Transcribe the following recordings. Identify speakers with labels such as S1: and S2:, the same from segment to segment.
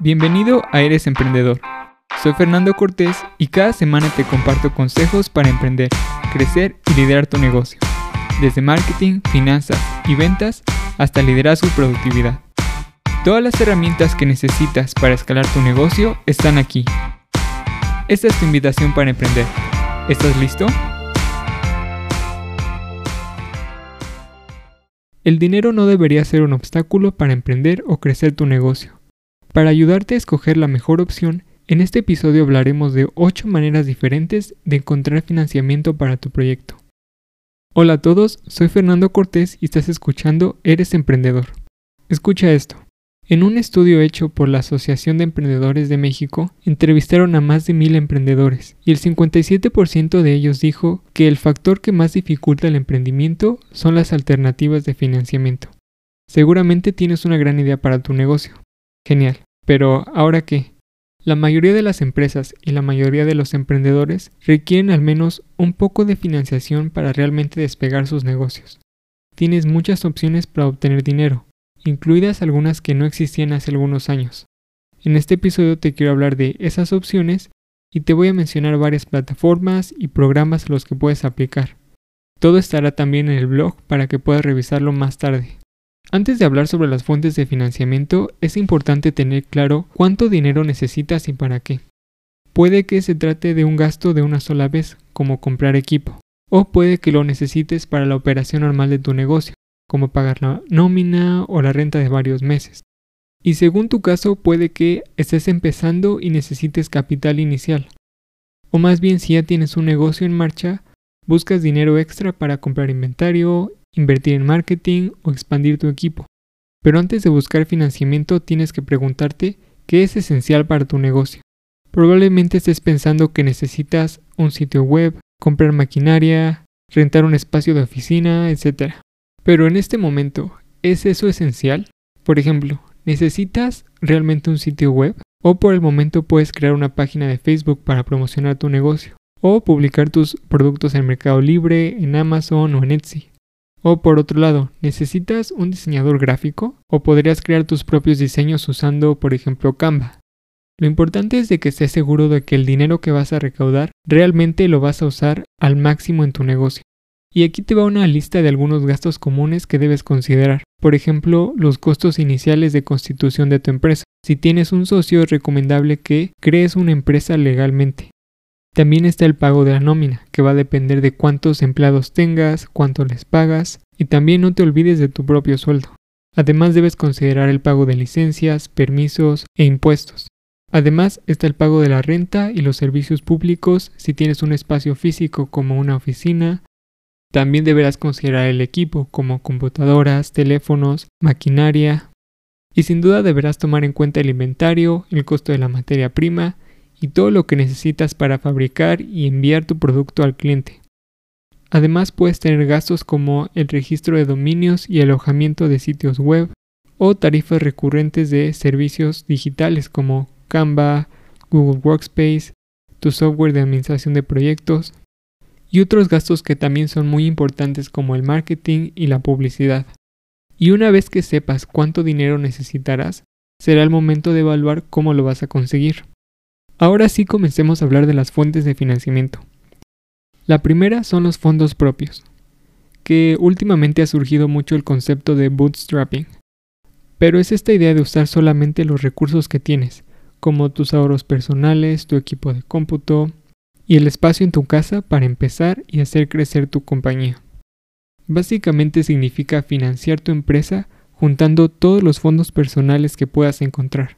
S1: Bienvenido a Eres Emprendedor. Soy Fernando Cortés y cada semana te comparto consejos para emprender, crecer y liderar tu negocio. Desde marketing, finanzas y ventas hasta liderazgo y productividad. Todas las herramientas que necesitas para escalar tu negocio están aquí. Esta es tu invitación para emprender. ¿Estás listo? El dinero no debería ser un obstáculo para emprender o crecer tu negocio. Para ayudarte a escoger la mejor opción, en este episodio hablaremos de 8 maneras diferentes de encontrar financiamiento para tu proyecto. Hola a todos, soy Fernando Cortés y estás escuchando Eres Emprendedor. Escucha esto. En un estudio hecho por la Asociación de Emprendedores de México, entrevistaron a más de mil emprendedores y el 57% de ellos dijo que el factor que más dificulta el emprendimiento son las alternativas de financiamiento. Seguramente tienes una gran idea para tu negocio. Genial. Pero ¿ahora qué? La mayoría de las empresas y la mayoría de los emprendedores requieren al menos un poco de financiación para realmente despegar sus negocios. Tienes muchas opciones para obtener dinero, incluidas algunas que no existían hace algunos años. En este episodio te quiero hablar de esas opciones y te voy a mencionar varias plataformas y programas a los que puedes aplicar. Todo estará también en el blog para que puedas revisarlo más tarde. Antes de hablar sobre las fuentes de financiamiento, es importante tener claro cuánto dinero necesitas y para qué. Puede que se trate de un gasto de una sola vez, como comprar equipo, o puede que lo necesites para la operación normal de tu negocio, como pagar la nómina o la renta de varios meses. Y según tu caso puede que estés empezando y necesites capital inicial. O más bien si ya tienes un negocio en marcha, buscas dinero extra para comprar inventario, invertir en marketing o expandir tu equipo. Pero antes de buscar financiamiento tienes que preguntarte qué es esencial para tu negocio. Probablemente estés pensando que necesitas un sitio web, comprar maquinaria, rentar un espacio de oficina, etc. Pero en este momento, ¿es eso esencial? Por ejemplo, ¿necesitas realmente un sitio web? O por el momento puedes crear una página de Facebook para promocionar tu negocio. O publicar tus productos en Mercado Libre, en Amazon o en Etsy. O por otro lado, ¿necesitas un diseñador gráfico? ¿O podrías crear tus propios diseños usando, por ejemplo, Canva? Lo importante es de que estés seguro de que el dinero que vas a recaudar realmente lo vas a usar al máximo en tu negocio. Y aquí te va una lista de algunos gastos comunes que debes considerar. Por ejemplo, los costos iniciales de constitución de tu empresa. Si tienes un socio es recomendable que crees una empresa legalmente. También está el pago de la nómina, que va a depender de cuántos empleados tengas, cuánto les pagas, y también no te olvides de tu propio sueldo. Además debes considerar el pago de licencias, permisos e impuestos. Además está el pago de la renta y los servicios públicos si tienes un espacio físico como una oficina. También deberás considerar el equipo como computadoras, teléfonos, maquinaria. Y sin duda deberás tomar en cuenta el inventario, el costo de la materia prima y todo lo que necesitas para fabricar y enviar tu producto al cliente. Además puedes tener gastos como el registro de dominios y alojamiento de sitios web o tarifas recurrentes de servicios digitales como Canva, Google Workspace, tu software de administración de proyectos y otros gastos que también son muy importantes como el marketing y la publicidad. Y una vez que sepas cuánto dinero necesitarás, será el momento de evaluar cómo lo vas a conseguir. Ahora sí comencemos a hablar de las fuentes de financiamiento. La primera son los fondos propios, que últimamente ha surgido mucho el concepto de bootstrapping. Pero es esta idea de usar solamente los recursos que tienes, como tus ahorros personales, tu equipo de cómputo y el espacio en tu casa para empezar y hacer crecer tu compañía. Básicamente significa financiar tu empresa juntando todos los fondos personales que puedas encontrar.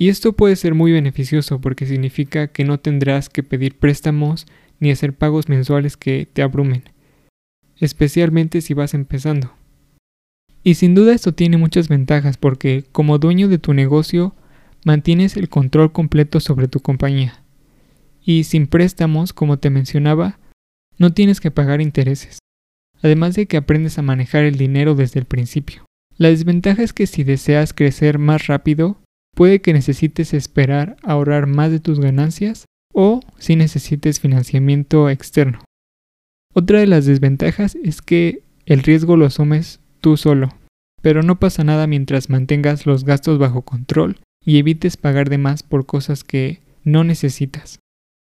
S1: Y esto puede ser muy beneficioso porque significa que no tendrás que pedir préstamos ni hacer pagos mensuales que te abrumen, especialmente si vas empezando. Y sin duda esto tiene muchas ventajas porque como dueño de tu negocio mantienes el control completo sobre tu compañía. Y sin préstamos, como te mencionaba, no tienes que pagar intereses. Además de que aprendes a manejar el dinero desde el principio. La desventaja es que si deseas crecer más rápido, puede que necesites esperar a ahorrar más de tus ganancias o si necesites financiamiento externo. Otra de las desventajas es que el riesgo lo asumes tú solo, pero no pasa nada mientras mantengas los gastos bajo control y evites pagar de más por cosas que no necesitas.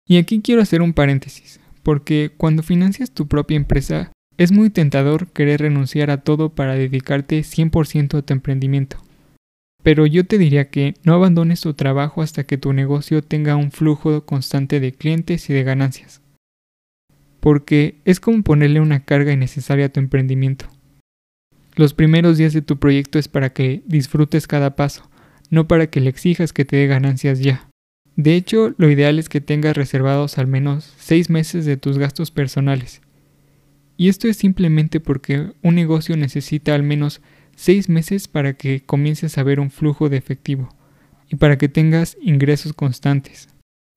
S1: Y aquí quiero hacer un paréntesis, porque cuando financias tu propia empresa es muy tentador querer renunciar a todo para dedicarte 100% a tu emprendimiento. Pero yo te diría que no abandones tu trabajo hasta que tu negocio tenga un flujo constante de clientes y de ganancias. Porque es como ponerle una carga innecesaria a tu emprendimiento. Los primeros días de tu proyecto es para que disfrutes cada paso, no para que le exijas que te dé ganancias ya. De hecho, lo ideal es que tengas reservados al menos 6 meses de tus gastos personales. Y esto es simplemente porque un negocio necesita al menos seis meses para que comiences a ver un flujo de efectivo y para que tengas ingresos constantes.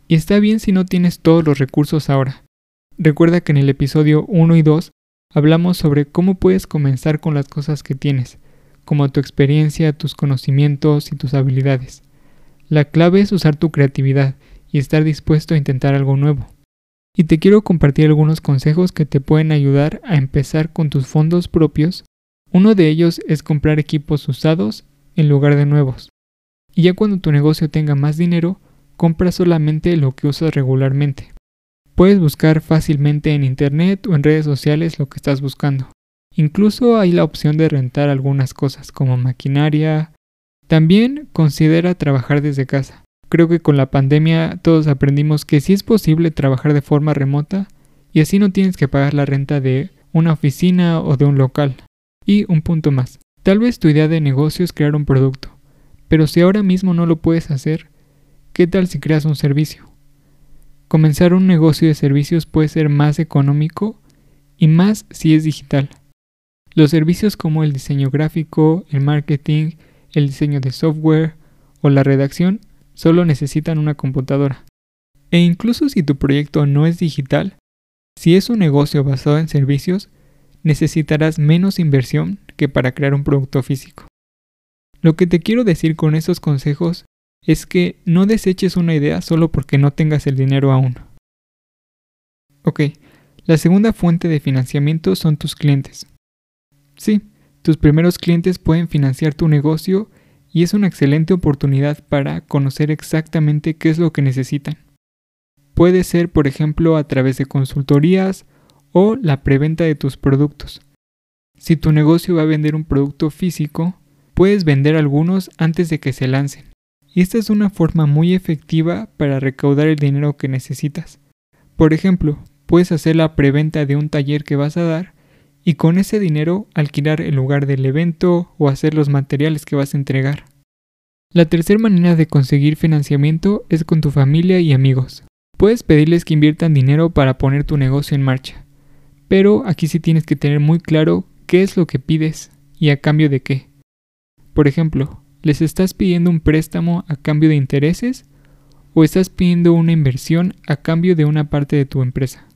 S1: Y está bien si no tienes todos los recursos ahora. Recuerda que en el episodio 1 y 2 hablamos sobre cómo puedes comenzar con las cosas que tienes, como tu experiencia, tus conocimientos y tus habilidades. La clave es usar tu creatividad y estar dispuesto a intentar algo nuevo. Y te quiero compartir algunos consejos que te pueden ayudar a empezar con tus fondos propios uno de ellos es comprar equipos usados en lugar de nuevos. Y ya cuando tu negocio tenga más dinero, compra solamente lo que usas regularmente. Puedes buscar fácilmente en internet o en redes sociales lo que estás buscando. Incluso hay la opción de rentar algunas cosas como maquinaria. También considera trabajar desde casa. Creo que con la pandemia todos aprendimos que sí es posible trabajar de forma remota y así no tienes que pagar la renta de una oficina o de un local. Y un punto más. Tal vez tu idea de negocio es crear un producto, pero si ahora mismo no lo puedes hacer, ¿qué tal si creas un servicio? Comenzar un negocio de servicios puede ser más económico y más si es digital. Los servicios como el diseño gráfico, el marketing, el diseño de software o la redacción solo necesitan una computadora. E incluso si tu proyecto no es digital, si es un negocio basado en servicios, necesitarás menos inversión que para crear un producto físico. Lo que te quiero decir con estos consejos es que no deseches una idea solo porque no tengas el dinero aún. Ok, la segunda fuente de financiamiento son tus clientes. Sí, tus primeros clientes pueden financiar tu negocio y es una excelente oportunidad para conocer exactamente qué es lo que necesitan. Puede ser, por ejemplo, a través de consultorías o la preventa de tus productos. Si tu negocio va a vender un producto físico, puedes vender algunos antes de que se lancen. Y esta es una forma muy efectiva para recaudar el dinero que necesitas. Por ejemplo, puedes hacer la preventa de un taller que vas a dar y con ese dinero alquilar el lugar del evento o hacer los materiales que vas a entregar. La tercera manera de conseguir financiamiento es con tu familia y amigos. Puedes pedirles que inviertan dinero para poner tu negocio en marcha. Pero aquí sí tienes que tener muy claro qué es lo que pides y a cambio de qué. Por ejemplo, ¿les estás pidiendo un préstamo a cambio de intereses o estás pidiendo una inversión a cambio de una parte de tu empresa?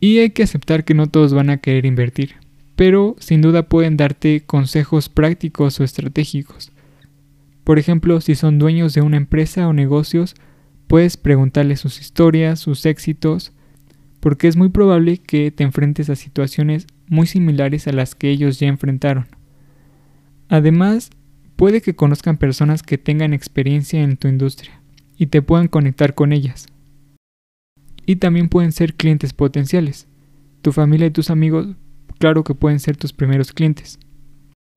S1: Y hay que aceptar que no todos van a querer invertir, pero sin duda pueden darte consejos prácticos o estratégicos. Por ejemplo, si son dueños de una empresa o negocios, puedes preguntarles sus historias, sus éxitos, porque es muy probable que te enfrentes a situaciones muy similares a las que ellos ya enfrentaron. Además, puede que conozcan personas que tengan experiencia en tu industria y te puedan conectar con ellas. Y también pueden ser clientes potenciales. Tu familia y tus amigos, claro que pueden ser tus primeros clientes.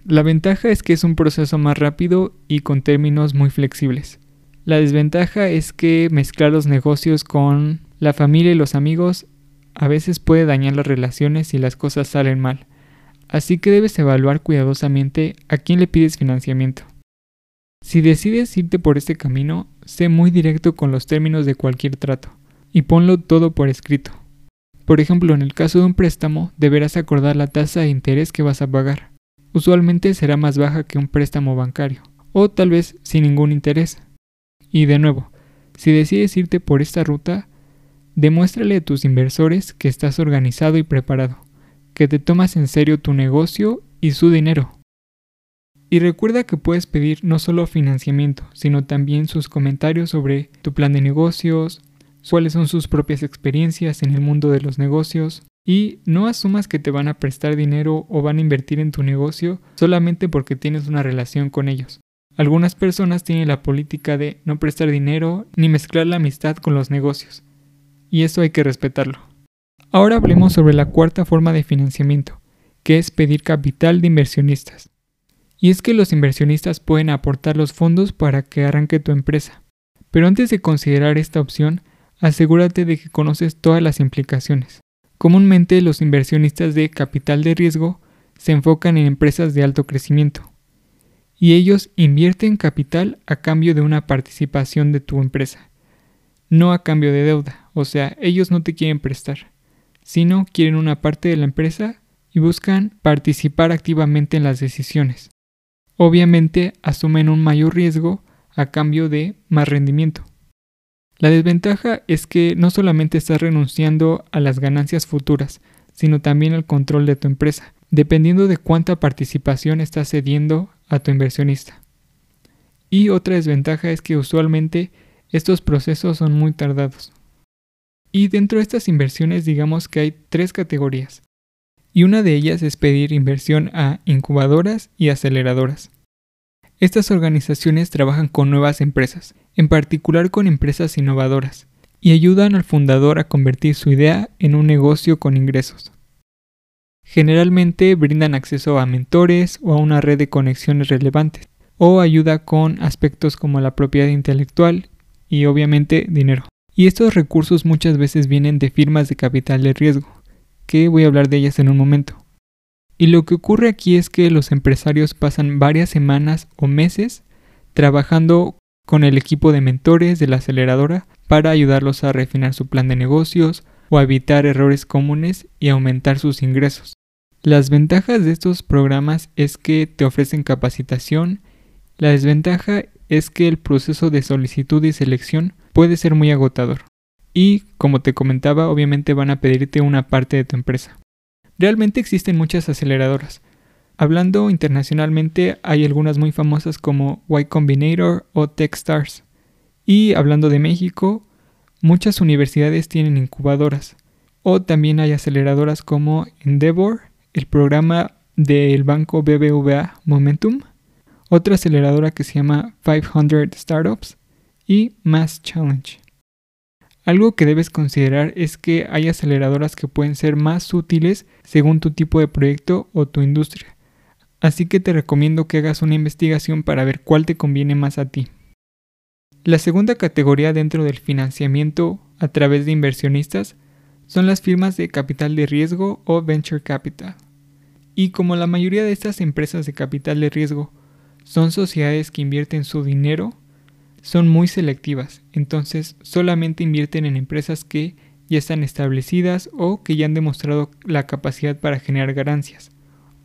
S1: La ventaja es que es un proceso más rápido y con términos muy flexibles. La desventaja es que mezclar los negocios con la familia y los amigos a veces puede dañar las relaciones si las cosas salen mal, así que debes evaluar cuidadosamente a quién le pides financiamiento. Si decides irte por este camino, sé muy directo con los términos de cualquier trato y ponlo todo por escrito. Por ejemplo, en el caso de un préstamo, deberás acordar la tasa de interés que vas a pagar. Usualmente será más baja que un préstamo bancario, o tal vez sin ningún interés. Y de nuevo, si decides irte por esta ruta, Demuéstrale a tus inversores que estás organizado y preparado, que te tomas en serio tu negocio y su dinero. Y recuerda que puedes pedir no solo financiamiento, sino también sus comentarios sobre tu plan de negocios, cuáles son sus propias experiencias en el mundo de los negocios, y no asumas que te van a prestar dinero o van a invertir en tu negocio solamente porque tienes una relación con ellos. Algunas personas tienen la política de no prestar dinero ni mezclar la amistad con los negocios, y eso hay que respetarlo. Ahora hablemos sobre la cuarta forma de financiamiento, que es pedir capital de inversionistas. Y es que los inversionistas pueden aportar los fondos para que arranque tu empresa. Pero antes de considerar esta opción, asegúrate de que conoces todas las implicaciones. Comúnmente los inversionistas de capital de riesgo se enfocan en empresas de alto crecimiento, y ellos invierten capital a cambio de una participación de tu empresa, no a cambio de deuda, o sea, ellos no te quieren prestar, sino quieren una parte de la empresa y buscan participar activamente en las decisiones. Obviamente asumen un mayor riesgo a cambio de más rendimiento. La desventaja es que no solamente estás renunciando a las ganancias futuras, sino también al control de tu empresa, dependiendo de cuánta participación estás cediendo a tu inversionista. Y otra desventaja es que usualmente estos procesos son muy tardados. Y dentro de estas inversiones digamos que hay tres categorías. Y una de ellas es pedir inversión a incubadoras y aceleradoras. Estas organizaciones trabajan con nuevas empresas, en particular con empresas innovadoras, y ayudan al fundador a convertir su idea en un negocio con ingresos. Generalmente brindan acceso a mentores o a una red de conexiones relevantes, o ayuda con aspectos como la propiedad intelectual y obviamente dinero. Y estos recursos muchas veces vienen de firmas de capital de riesgo, que voy a hablar de ellas en un momento. Y lo que ocurre aquí es que los empresarios pasan varias semanas o meses trabajando con el equipo de mentores de la aceleradora para ayudarlos a refinar su plan de negocios o a evitar errores comunes y aumentar sus ingresos. Las ventajas de estos programas es que te ofrecen capacitación. La desventaja es que el proceso de solicitud y selección puede ser muy agotador. Y, como te comentaba, obviamente van a pedirte una parte de tu empresa. Realmente existen muchas aceleradoras. Hablando internacionalmente, hay algunas muy famosas como Y Combinator o Techstars. Y hablando de México, muchas universidades tienen incubadoras. O también hay aceleradoras como Endeavor el programa del banco BBVA Momentum, otra aceleradora que se llama 500 Startups y Mass Challenge. Algo que debes considerar es que hay aceleradoras que pueden ser más útiles según tu tipo de proyecto o tu industria. Así que te recomiendo que hagas una investigación para ver cuál te conviene más a ti. La segunda categoría dentro del financiamiento a través de inversionistas son las firmas de capital de riesgo o venture capital. Y como la mayoría de estas empresas de capital de riesgo son sociedades que invierten su dinero, son muy selectivas, entonces solamente invierten en empresas que ya están establecidas o que ya han demostrado la capacidad para generar ganancias,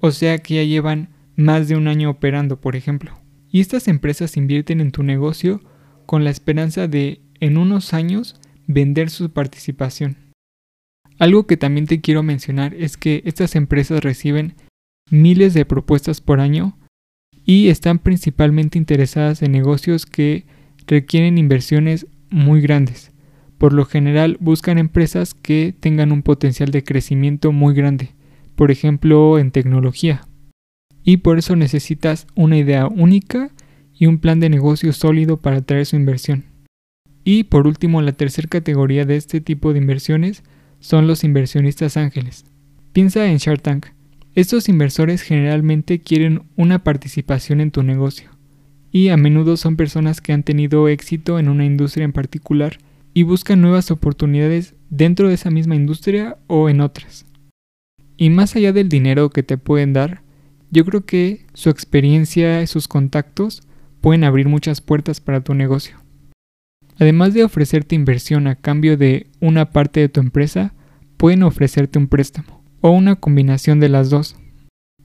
S1: o sea que ya llevan más de un año operando, por ejemplo. Y estas empresas invierten en tu negocio con la esperanza de, en unos años, vender su participación. Algo que también te quiero mencionar es que estas empresas reciben miles de propuestas por año y están principalmente interesadas en negocios que requieren inversiones muy grandes. Por lo general buscan empresas que tengan un potencial de crecimiento muy grande, por ejemplo en tecnología. Y por eso necesitas una idea única y un plan de negocio sólido para atraer su inversión. Y por último, la tercera categoría de este tipo de inversiones son los inversionistas ángeles. Piensa en Shark Tank. Estos inversores generalmente quieren una participación en tu negocio y a menudo son personas que han tenido éxito en una industria en particular y buscan nuevas oportunidades dentro de esa misma industria o en otras. Y más allá del dinero que te pueden dar, yo creo que su experiencia y sus contactos pueden abrir muchas puertas para tu negocio. Además de ofrecerte inversión a cambio de una parte de tu empresa, pueden ofrecerte un préstamo o una combinación de las dos.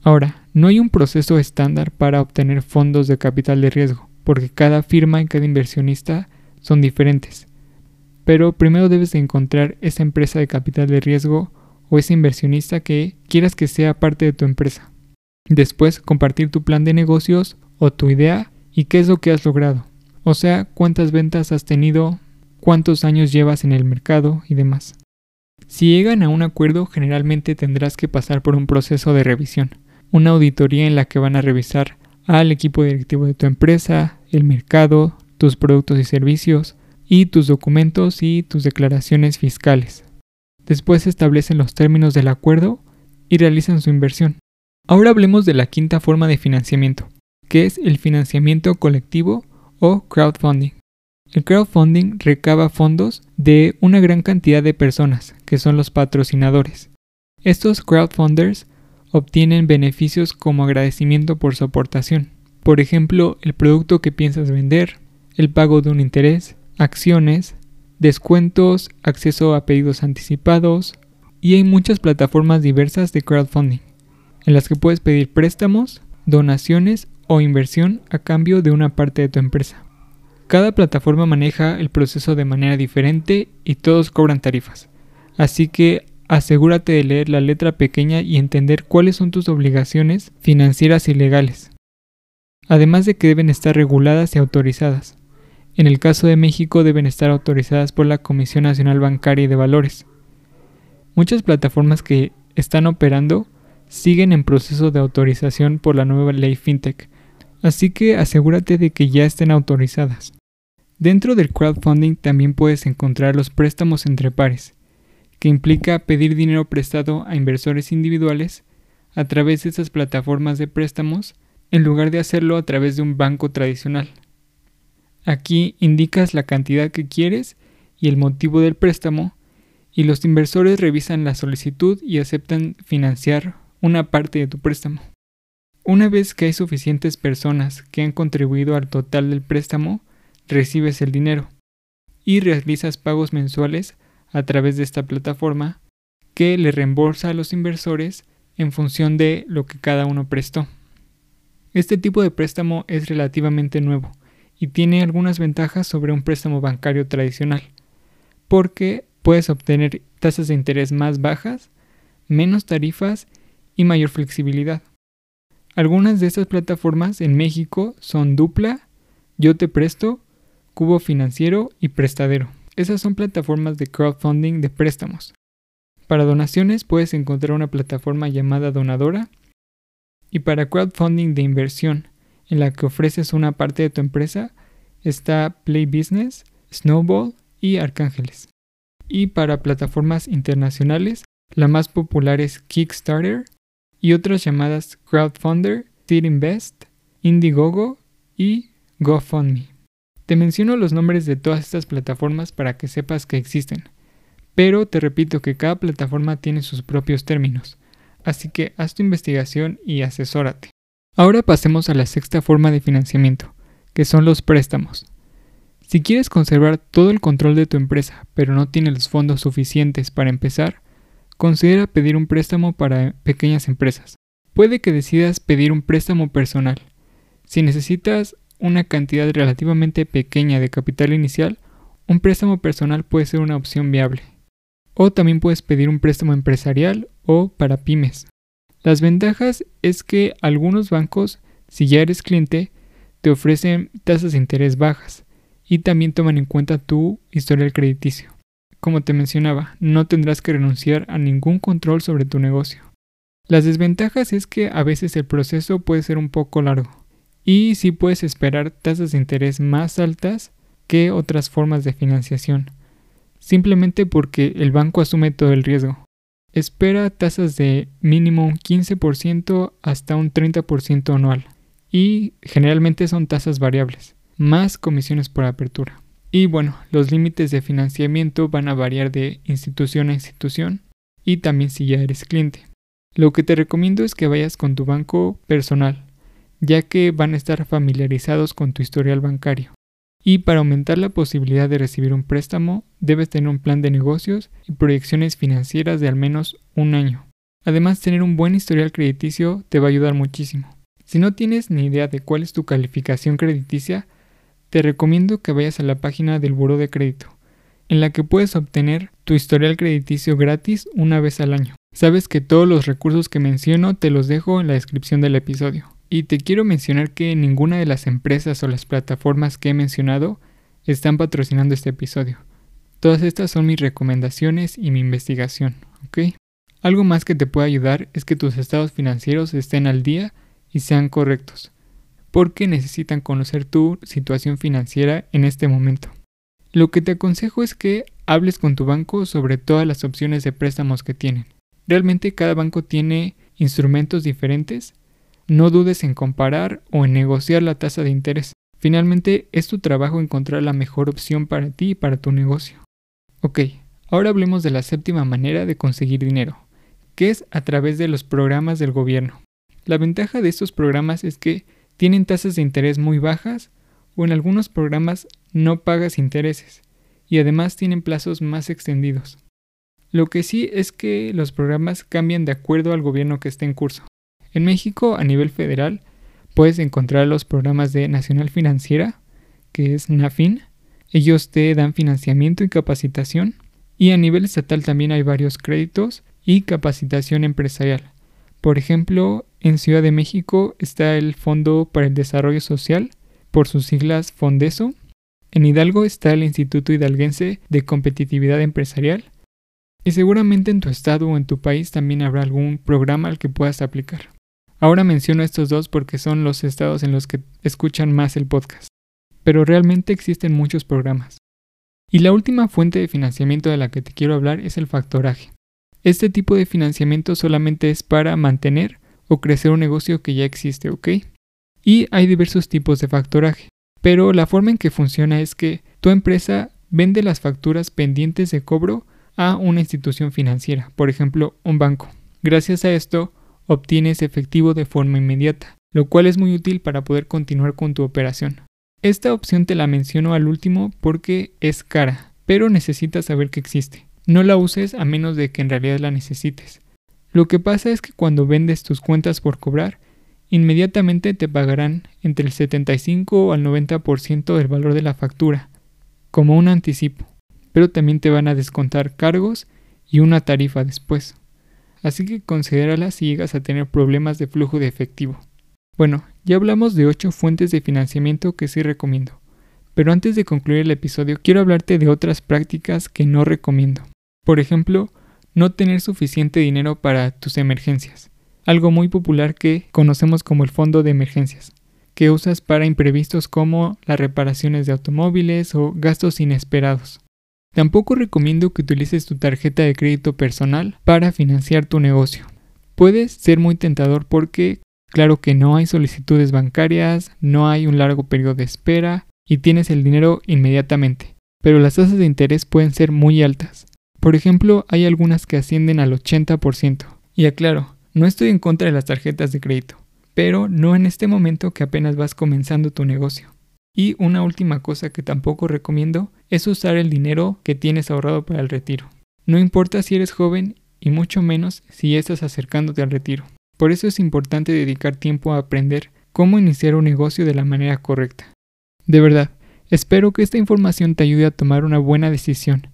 S1: Ahora, no hay un proceso estándar para obtener fondos de capital de riesgo, porque cada firma y cada inversionista son diferentes. Pero primero debes de encontrar esa empresa de capital de riesgo o ese inversionista que quieras que sea parte de tu empresa. Después, compartir tu plan de negocios o tu idea y qué es lo que has logrado. O sea, cuántas ventas has tenido, cuántos años llevas en el mercado y demás. Si llegan a un acuerdo, generalmente tendrás que pasar por un proceso de revisión, una auditoría en la que van a revisar al equipo directivo de tu empresa, el mercado, tus productos y servicios, y tus documentos y tus declaraciones fiscales. Después establecen los términos del acuerdo y realizan su inversión. Ahora hablemos de la quinta forma de financiamiento, que es el financiamiento colectivo o crowdfunding. El crowdfunding recaba fondos de una gran cantidad de personas, que son los patrocinadores. Estos crowdfunders obtienen beneficios como agradecimiento por su aportación. Por ejemplo, el producto que piensas vender, el pago de un interés, acciones, descuentos, acceso a pedidos anticipados y hay muchas plataformas diversas de crowdfunding en las que puedes pedir préstamos, donaciones o inversión a cambio de una parte de tu empresa. Cada plataforma maneja el proceso de manera diferente y todos cobran tarifas. Así que asegúrate de leer la letra pequeña y entender cuáles son tus obligaciones financieras y legales. Además de que deben estar reguladas y autorizadas. En el caso de México deben estar autorizadas por la Comisión Nacional Bancaria y de Valores. Muchas plataformas que están operando siguen en proceso de autorización por la nueva ley FinTech, así que asegúrate de que ya estén autorizadas. Dentro del crowdfunding también puedes encontrar los préstamos entre pares, que implica pedir dinero prestado a inversores individuales a través de esas plataformas de préstamos en lugar de hacerlo a través de un banco tradicional. Aquí indicas la cantidad que quieres y el motivo del préstamo y los inversores revisan la solicitud y aceptan financiar una parte de tu préstamo. Una vez que hay suficientes personas que han contribuido al total del préstamo, recibes el dinero y realizas pagos mensuales a través de esta plataforma que le reembolsa a los inversores en función de lo que cada uno prestó. Este tipo de préstamo es relativamente nuevo y tiene algunas ventajas sobre un préstamo bancario tradicional, porque puedes obtener tasas de interés más bajas, menos tarifas y mayor flexibilidad. Algunas de estas plataformas en México son Dupla, Yo Te Presto, Cubo Financiero y Prestadero. Esas son plataformas de crowdfunding de préstamos. Para donaciones puedes encontrar una plataforma llamada Donadora y para crowdfunding de inversión en la que ofreces una parte de tu empresa está Play Business, Snowball y Arcángeles. Y para plataformas internacionales, la más popular es Kickstarter y otras llamadas Crowdfunder, Seed Invest, Indiegogo y GoFundMe. Te menciono los nombres de todas estas plataformas para que sepas que existen, pero te repito que cada plataforma tiene sus propios términos, así que haz tu investigación y asesórate. Ahora pasemos a la sexta forma de financiamiento, que son los préstamos. Si quieres conservar todo el control de tu empresa, pero no tienes los fondos suficientes para empezar, considera pedir un préstamo para pequeñas empresas. Puede que decidas pedir un préstamo personal. Si necesitas una cantidad relativamente pequeña de capital inicial, un préstamo personal puede ser una opción viable. O también puedes pedir un préstamo empresarial o para pymes. Las ventajas es que algunos bancos, si ya eres cliente, te ofrecen tasas de interés bajas y también toman en cuenta tu historial crediticio. Como te mencionaba, no tendrás que renunciar a ningún control sobre tu negocio. Las desventajas es que a veces el proceso puede ser un poco largo y sí puedes esperar tasas de interés más altas que otras formas de financiación, simplemente porque el banco asume todo el riesgo. Espera tasas de mínimo un 15% hasta un 30% anual y generalmente son tasas variables, más comisiones por apertura. Y bueno, los límites de financiamiento van a variar de institución a institución y también si ya eres cliente. Lo que te recomiendo es que vayas con tu banco personal, ya que van a estar familiarizados con tu historial bancario. Y para aumentar la posibilidad de recibir un préstamo, debes tener un plan de negocios y proyecciones financieras de al menos un año. Además, tener un buen historial crediticio te va a ayudar muchísimo. Si no tienes ni idea de cuál es tu calificación crediticia, te recomiendo que vayas a la página del Buró de Crédito, en la que puedes obtener tu historial crediticio gratis una vez al año. Sabes que todos los recursos que menciono te los dejo en la descripción del episodio. Y te quiero mencionar que ninguna de las empresas o las plataformas que he mencionado están patrocinando este episodio. Todas estas son mis recomendaciones y mi investigación, ¿ok? Algo más que te puede ayudar es que tus estados financieros estén al día y sean correctos. porque necesitan conocer tu situación financiera en este momento. Lo que te aconsejo es que hables con tu banco sobre todas las opciones de préstamos que tienen. Realmente cada banco tiene instrumentos diferentes. No dudes en comparar o en negociar la tasa de interés. Finalmente es tu trabajo encontrar la mejor opción para ti y para tu negocio. Ok, ahora hablemos de la séptima manera de conseguir dinero, que es a través de los programas del gobierno. La ventaja de estos programas es que tienen tasas de interés muy bajas o en algunos programas no pagas intereses y además tienen plazos más extendidos. Lo que sí es que los programas cambian de acuerdo al gobierno que esté en curso. En México, a nivel federal, puedes encontrar los programas de Nacional Financiera, que es NAFIN. Ellos te dan financiamiento y capacitación. Y a nivel estatal también hay varios créditos y capacitación empresarial. Por ejemplo, en Ciudad de México está el Fondo para el Desarrollo Social, por sus siglas FONDESO. En Hidalgo está el Instituto Hidalguense de Competitividad Empresarial. Y seguramente en tu estado o en tu país también habrá algún programa al que puedas aplicar. Ahora menciono estos dos porque son los estados en los que escuchan más el podcast. Pero realmente existen muchos programas. Y la última fuente de financiamiento de la que te quiero hablar es el factoraje. Este tipo de financiamiento solamente es para mantener o crecer un negocio que ya existe, ¿ok? Y hay diversos tipos de factoraje. Pero la forma en que funciona es que tu empresa vende las facturas pendientes de cobro a una institución financiera, por ejemplo, un banco. Gracias a esto, obtienes efectivo de forma inmediata, lo cual es muy útil para poder continuar con tu operación. Esta opción te la menciono al último porque es cara, pero necesitas saber que existe. No la uses a menos de que en realidad la necesites. Lo que pasa es que cuando vendes tus cuentas por cobrar, inmediatamente te pagarán entre el 75 al 90% del valor de la factura, como un anticipo, pero también te van a descontar cargos y una tarifa después. Así que considérala si llegas a tener problemas de flujo de efectivo. Bueno, ya hablamos de 8 fuentes de financiamiento que sí recomiendo, pero antes de concluir el episodio quiero hablarte de otras prácticas que no recomiendo. Por ejemplo, no tener suficiente dinero para tus emergencias algo muy popular que conocemos como el fondo de emergencias, que usas para imprevistos como las reparaciones de automóviles o gastos inesperados. Tampoco recomiendo que utilices tu tarjeta de crédito personal para financiar tu negocio. Puede ser muy tentador porque, claro que no hay solicitudes bancarias, no hay un largo periodo de espera y tienes el dinero inmediatamente, pero las tasas de interés pueden ser muy altas. Por ejemplo, hay algunas que ascienden al 80%. Y aclaro, no estoy en contra de las tarjetas de crédito, pero no en este momento que apenas vas comenzando tu negocio. Y una última cosa que tampoco recomiendo es usar el dinero que tienes ahorrado para el retiro. No importa si eres joven y mucho menos si estás acercándote al retiro. Por eso es importante dedicar tiempo a aprender cómo iniciar un negocio de la manera correcta. De verdad, espero que esta información te ayude a tomar una buena decisión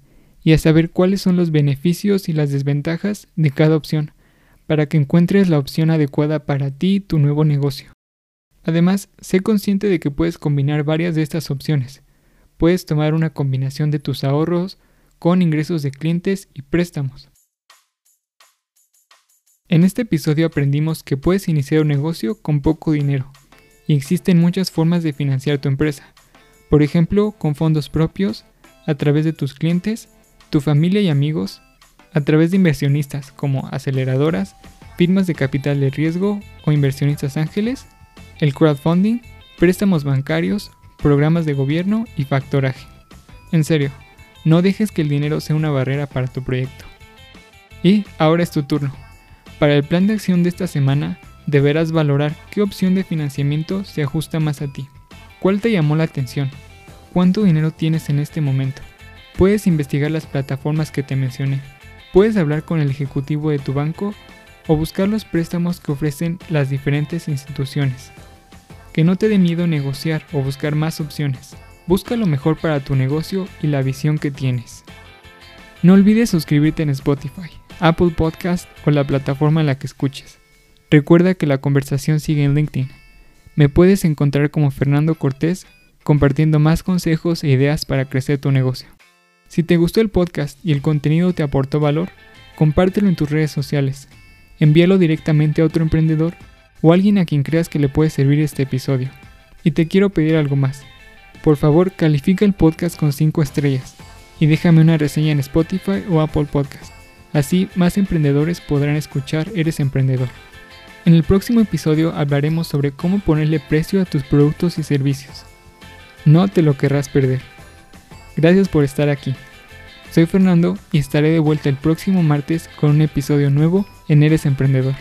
S1: y a saber cuáles son los beneficios y las desventajas de cada opción para que encuentres la opción adecuada para ti y tu nuevo negocio. Además, sé consciente de que puedes combinar varias de estas opciones. Puedes tomar una combinación de tus ahorros con ingresos de clientes y préstamos. En este episodio aprendimos que puedes iniciar un negocio con poco dinero y existen muchas formas de financiar tu empresa. Por ejemplo, con fondos propios, a través de tus clientes, tu familia y amigos, a través de inversionistas como aceleradoras, firmas de capital de riesgo o inversionistas ángeles, el crowdfunding, préstamos bancarios, programas de gobierno y factoraje. En serio, no dejes que el dinero sea una barrera para tu proyecto. Y ahora es tu turno. Para el plan de acción de esta semana, deberás valorar qué opción de financiamiento se ajusta más a ti. ¿Cuál te llamó la atención? ¿Cuánto dinero tienes en este momento? Puedes investigar las plataformas que te mencioné Puedes hablar con el ejecutivo de tu banco o buscar los préstamos que ofrecen las diferentes instituciones. Que no te dé miedo negociar o buscar más opciones. Busca lo mejor para tu negocio y la visión que tienes. No olvides suscribirte en Spotify, Apple Podcast o la plataforma en la que escuches. Recuerda que la conversación sigue en LinkedIn. Me puedes encontrar como Fernando Cortés compartiendo más consejos e ideas para crecer tu negocio. Si te gustó el podcast y el contenido te aportó valor, compártelo en tus redes sociales. Envíalo directamente a otro emprendedor o alguien a quien creas que le puede servir este episodio. Y te quiero pedir algo más. Por favor, califica el podcast con 5 estrellas y déjame una reseña en Spotify o Apple Podcast. Así más emprendedores podrán escuchar Eres Emprendedor. En el próximo episodio hablaremos sobre cómo ponerle precio a tus productos y servicios. No te lo querrás perder. Gracias por estar aquí. Soy Fernando y estaré de vuelta el próximo martes con un episodio nuevo en Eres Emprendedor.